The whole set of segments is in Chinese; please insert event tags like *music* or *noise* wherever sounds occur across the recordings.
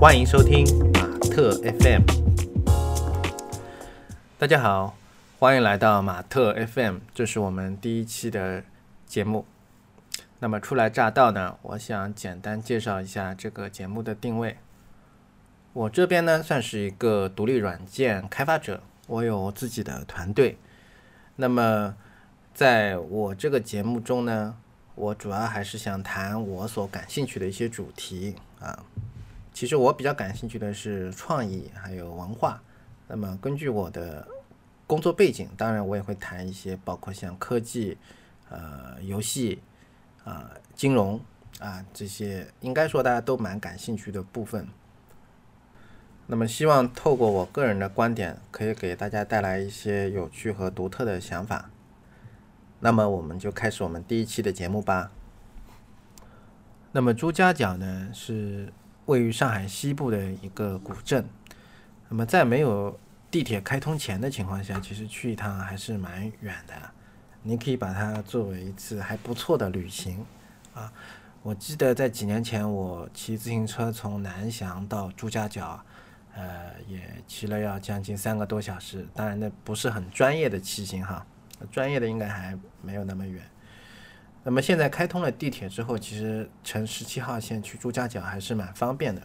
欢迎收听马特 FM。大家好，欢迎来到马特 FM，这是我们第一期的节目。那么初来乍到呢，我想简单介绍一下这个节目的定位。我这边呢算是一个独立软件开发者，我有自己的团队。那么在我这个节目中呢，我主要还是想谈我所感兴趣的一些主题啊。其实我比较感兴趣的是创意还有文化。那么根据我的工作背景，当然我也会谈一些包括像科技、呃游戏、啊金融啊这些，应该说大家都蛮感兴趣的部分。那么希望透过我个人的观点，可以给大家带来一些有趣和独特的想法。那么我们就开始我们第一期的节目吧。那么朱家角呢是。位于上海西部的一个古镇，那么在没有地铁开通前的情况下，其实去一趟还是蛮远的。你可以把它作为一次还不错的旅行啊！我记得在几年前，我骑自行车从南翔到朱家角，呃，也骑了要将近三个多小时。当然，那不是很专业的骑行哈，专业的应该还没有那么远。那么现在开通了地铁之后，其实乘十七号线去朱家角还是蛮方便的。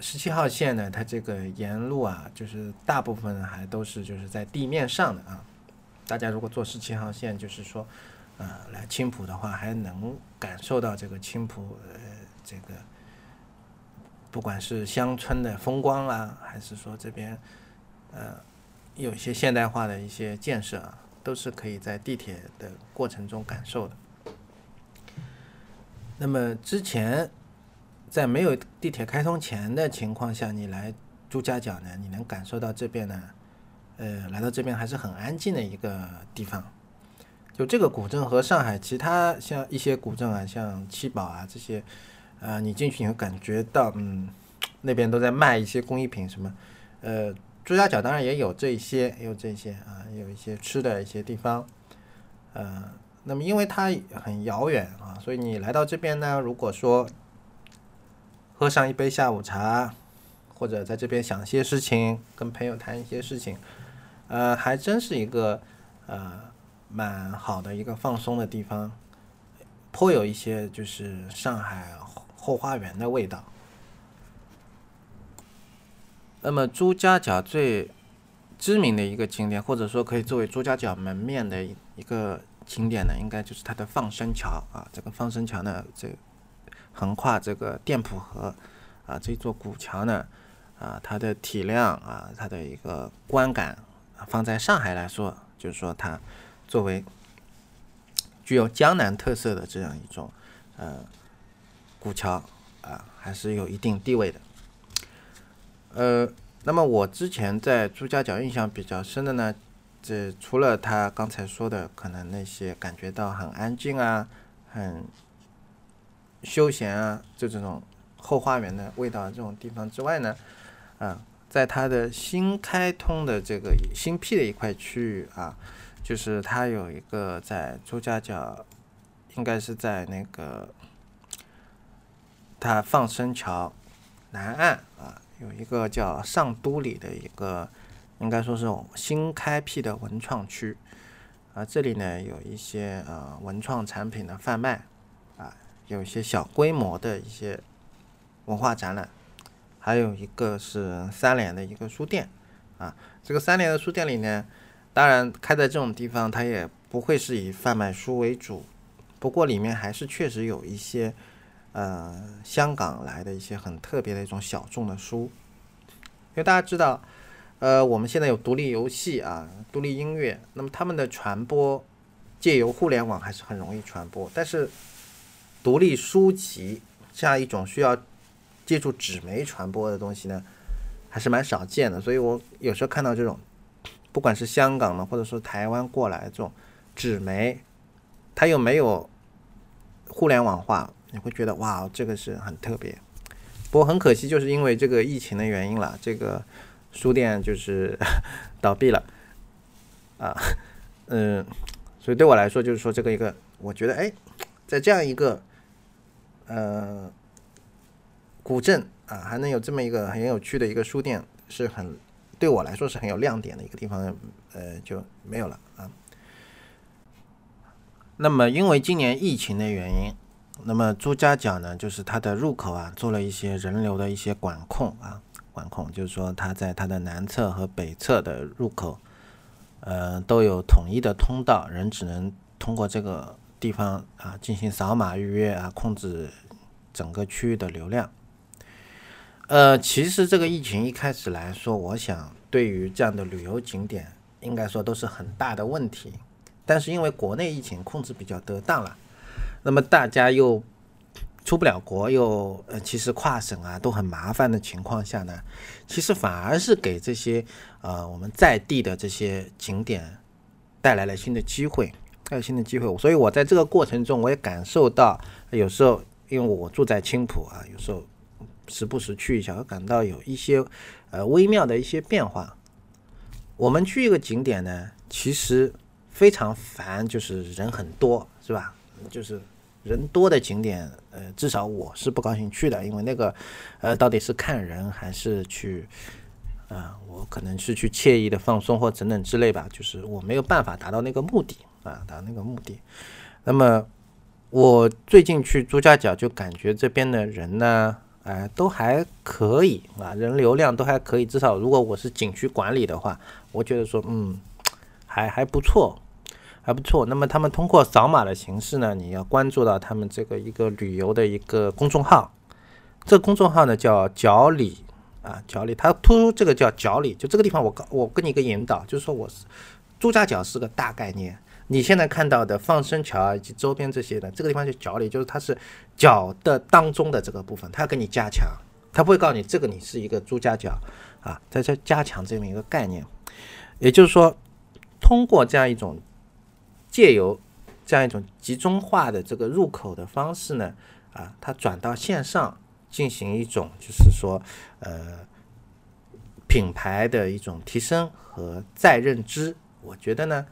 十七号线呢，它这个沿路啊，就是大部分还都是就是在地面上的啊。大家如果坐十七号线，就是说，呃，来青浦的话，还能感受到这个青浦呃这个，不管是乡村的风光啊，还是说这边呃有一些现代化的一些建设啊。都是可以在地铁的过程中感受的。那么之前在没有地铁开通前的情况下，你来朱家角呢，你能感受到这边呢，呃，来到这边还是很安静的一个地方。就这个古镇和上海其他像一些古镇啊，像七宝啊这些，啊，你进去你会感觉到，嗯，那边都在卖一些工艺品什么，呃。朱家角当然也有这些，也有这些啊，有一些吃的一些地方，呃，那么因为它很遥远啊，所以你来到这边呢，如果说喝上一杯下午茶，或者在这边想些事情，跟朋友谈一些事情，呃，还真是一个呃蛮好的一个放松的地方，颇有一些就是上海后花园的味道。那么朱家角最知名的一个景点，或者说可以作为朱家角门面的一个景点呢，应该就是它的放生桥啊。这个放生桥呢，这横跨这个店铺河啊，这座古桥呢，啊，它的体量啊，它的一个观感，放在上海来说，就是说它作为具有江南特色的这样一种呃古桥啊，还是有一定地位的。呃，那么我之前在朱家角印象比较深的呢，这除了他刚才说的可能那些感觉到很安静啊、很休闲啊，就这种后花园的味道这种地方之外呢，啊，在它的新开通的这个新辟的一块区域啊，就是它有一个在朱家角，应该是在那个它放生桥南岸啊。有一个叫上都里的一个，应该说是新开辟的文创区，啊，这里呢有一些呃文创产品的贩卖，啊，有一些小规模的一些文化展览，还有一个是三联的一个书店，啊，这个三联的书店里呢，当然开在这种地方，它也不会是以贩卖书为主，不过里面还是确实有一些。呃，香港来的一些很特别的一种小众的书，因为大家知道，呃，我们现在有独立游戏啊，独立音乐，那么他们的传播借由互联网还是很容易传播，但是独立书籍这样一种需要借助纸媒传播的东西呢，还是蛮少见的。所以我有时候看到这种，不管是香港的或者说台湾过来这种纸媒，它又没有互联网化。你会觉得哇，这个是很特别，不过很可惜，就是因为这个疫情的原因了，这个书店就是 *laughs* 倒闭了，啊，*laughs* 嗯，所以对我来说，就是说这个一个，我觉得哎，在这样一个呃古镇啊，还能有这么一个很有趣的一个书店，是很对我来说是很有亮点的一个地方，呃，就没有了啊。那么因为今年疫情的原因，那么朱家角呢，就是它的入口啊，做了一些人流的一些管控啊，管控，就是说它在它的南侧和北侧的入口，呃，都有统一的通道，人只能通过这个地方啊进行扫码预约啊，控制整个区域的流量。呃，其实这个疫情一开始来说，我想对于这样的旅游景点，应该说都是很大的问题。但是因为国内疫情控制比较得当了，那么大家又出不了国，又呃其实跨省啊都很麻烦的情况下呢，其实反而是给这些呃我们在地的这些景点带来了新的机会，带来新的机会。所以我在这个过程中，我也感受到有时候因为我住在青浦啊，有时候时不时去一下，我感到有一些呃微妙的一些变化。我们去一个景点呢，其实。非常烦，就是人很多，是吧？就是人多的景点，呃，至少我是不高兴去的，因为那个，呃，到底是看人还是去，啊，我可能是去惬意的放松或等等之类吧，就是我没有办法达到那个目的啊，达到那个目的。那么我最近去朱家角，就感觉这边的人呢，哎，都还可以啊，人流量都还可以，至少如果我是景区管理的话，我觉得说，嗯，还还不错。还不错。那么他们通过扫码的形式呢，你要关注到他们这个一个旅游的一个公众号。这个公众号呢叫角里啊，角里，它突出这个叫角里，就这个地方我告我跟你一个引导，就是说我是朱家角是个大概念。你现在看到的放生桥以及周边这些的，这个地方就角里，就是它是角的当中的这个部分，它要给你加强，它不会告诉你这个你是一个朱家角啊，在这加强这么一个概念。也就是说，通过这样一种。借由这样一种集中化的这个入口的方式呢，啊，它转到线上进行一种就是说，呃，品牌的一种提升和再认知，我觉得呢，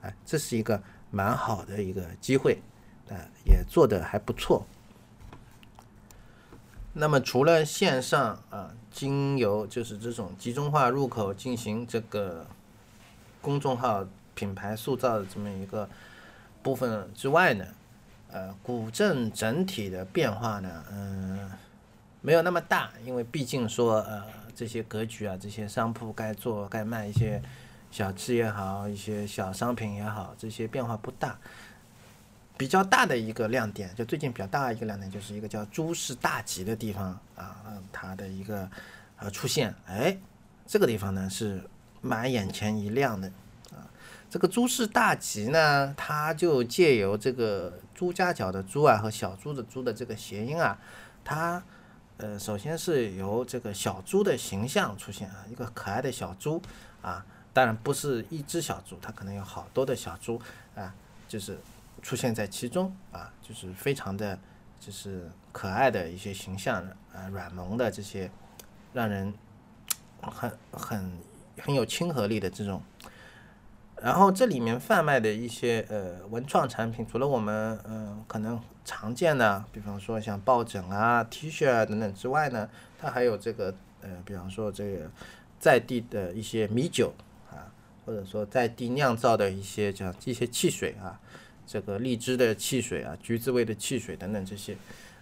哎，这是一个蛮好的一个机会，啊，也做的还不错。那么除了线上啊，经由就是这种集中化入口进行这个公众号。品牌塑造的这么一个部分之外呢，呃，古镇整体的变化呢，嗯，没有那么大，因为毕竟说，呃，这些格局啊，这些商铺该做该卖一些小吃也好，一些小商品也好，这些变化不大。比较大的一个亮点，就最近比较大的一个亮点，就是一个叫朱氏大集的地方啊，它的一个呃出现，哎，这个地方呢是蛮眼前一亮的。这个朱氏大集呢，它就借由这个朱家角的朱啊和小猪的猪的这个谐音啊，它呃首先是由这个小猪的形象出现啊，一个可爱的小猪啊，当然不是一只小猪，它可能有好多的小猪啊，就是出现在其中啊，就是非常的就是可爱的一些形象啊，软萌的这些让人很很很有亲和力的这种。然后这里面贩卖的一些呃文创产品，除了我们嗯可能常见的，比方说像抱枕啊、T 恤啊等等之外呢，它还有这个呃，比方说这个在地的一些米酒啊，或者说在地酿造的一些叫一些汽水啊，这个荔枝的汽水啊、橘子味的汽水等等这些，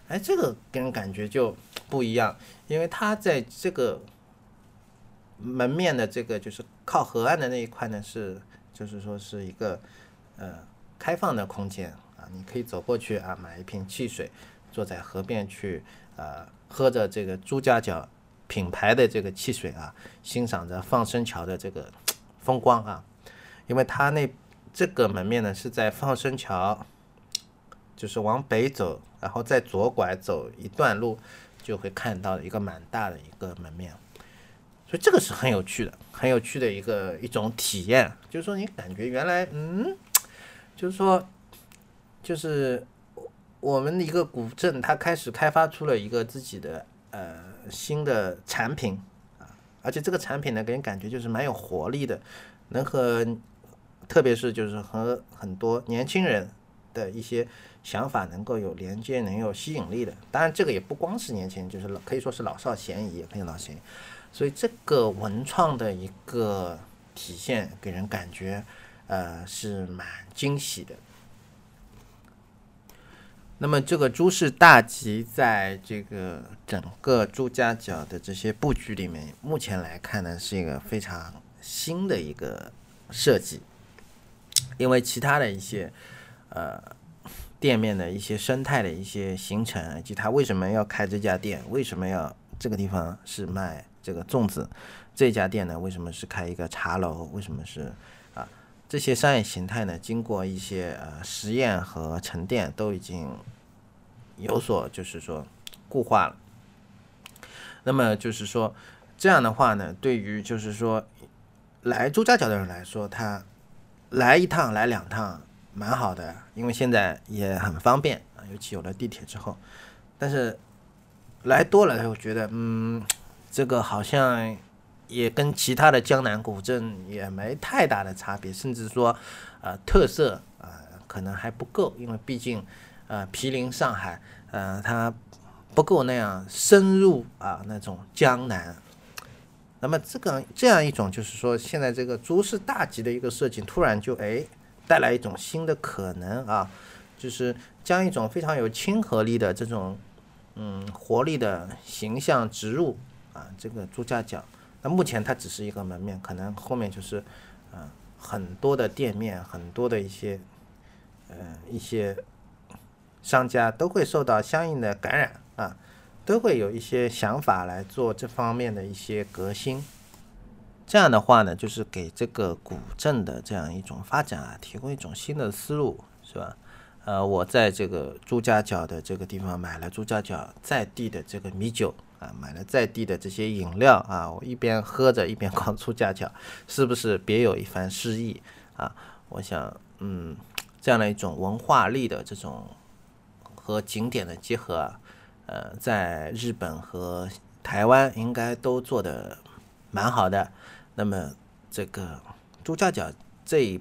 哎，这个给人感觉就不一样，因为它在这个门面的这个就是靠河岸的那一块呢是。就是说是一个呃开放的空间啊，你可以走过去啊，买一瓶汽水，坐在河边去呃喝着这个朱家角品牌的这个汽水啊，欣赏着放生桥的这个风光啊。因为它那这个门面呢是在放生桥，就是往北走，然后再左拐走一段路，就会看到一个蛮大的一个门面。所以这个是很有趣的，很有趣的一个一种体验，就是说你感觉原来，嗯，就是说，就是我们的一个古镇，它开始开发出了一个自己的呃新的产品啊，而且这个产品呢，给人感觉就是蛮有活力的，能和特别是就是和很多年轻人的一些想法能够有连接，能有吸引力的。当然，这个也不光是年轻人，就是老可以说是老少咸宜，也可以老咸宜。所以这个文创的一个体现，给人感觉呃是蛮惊喜的。那么这个朱氏大吉在这个整个朱家角的这些布局里面，目前来看呢，是一个非常新的一个设计。因为其他的一些呃店面的一些生态的一些形成，以及他为什么要开这家店，为什么要这个地方是卖这个粽子，这家店呢为什么是开一个茶楼，为什么是啊这些商业形态呢？经过一些呃实验和沉淀，都已经有所就是说固化了。那么就是说这样的话呢，对于就是说来朱家角的人来说，他。来一趟，来两趟，蛮好的，因为现在也很方便啊，尤其有了地铁之后。但是来多了，我觉得，嗯，这个好像也跟其他的江南古镇也没太大的差别，甚至说，呃，特色啊，可能还不够，因为毕竟，呃，毗邻上海，呃，它不够那样深入啊，那种江南。那么这个这样一种就是说，现在这个诸事大吉的一个设计，突然就哎带来一种新的可能啊，就是将一种非常有亲和力的这种嗯活力的形象植入啊这个朱家角。那目前它只是一个门面，可能后面就是嗯很多的店面，很多的一些呃一些商家都会受到相应的感染啊。都会有一些想法来做这方面的一些革新，这样的话呢，就是给这个古镇的这样一种发展啊，提供一种新的思路，是吧？呃，我在这个朱家角的这个地方买了朱家角在地的这个米酒啊，买了在地的这些饮料啊，我一边喝着一边逛朱家角，是不是别有一番诗意啊？我想，嗯，这样的一种文化力的这种和景点的结合啊。呃，在日本和台湾应该都做的蛮好的。那么这个朱家角这一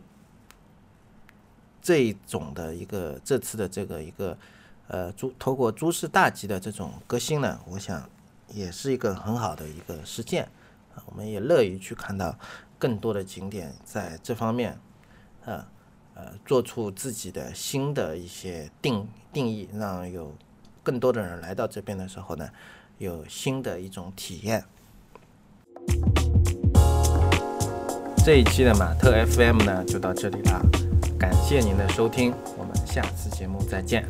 这一种的一个这次的这个一个呃朱透过诸事大吉的这种革新呢，我想也是一个很好的一个实践啊。我们也乐于去看到更多的景点在这方面啊呃做出自己的新的一些定定义，让有。更多的人来到这边的时候呢，有新的一种体验。这一期的马特 FM 呢就到这里了，感谢您的收听，我们下次节目再见。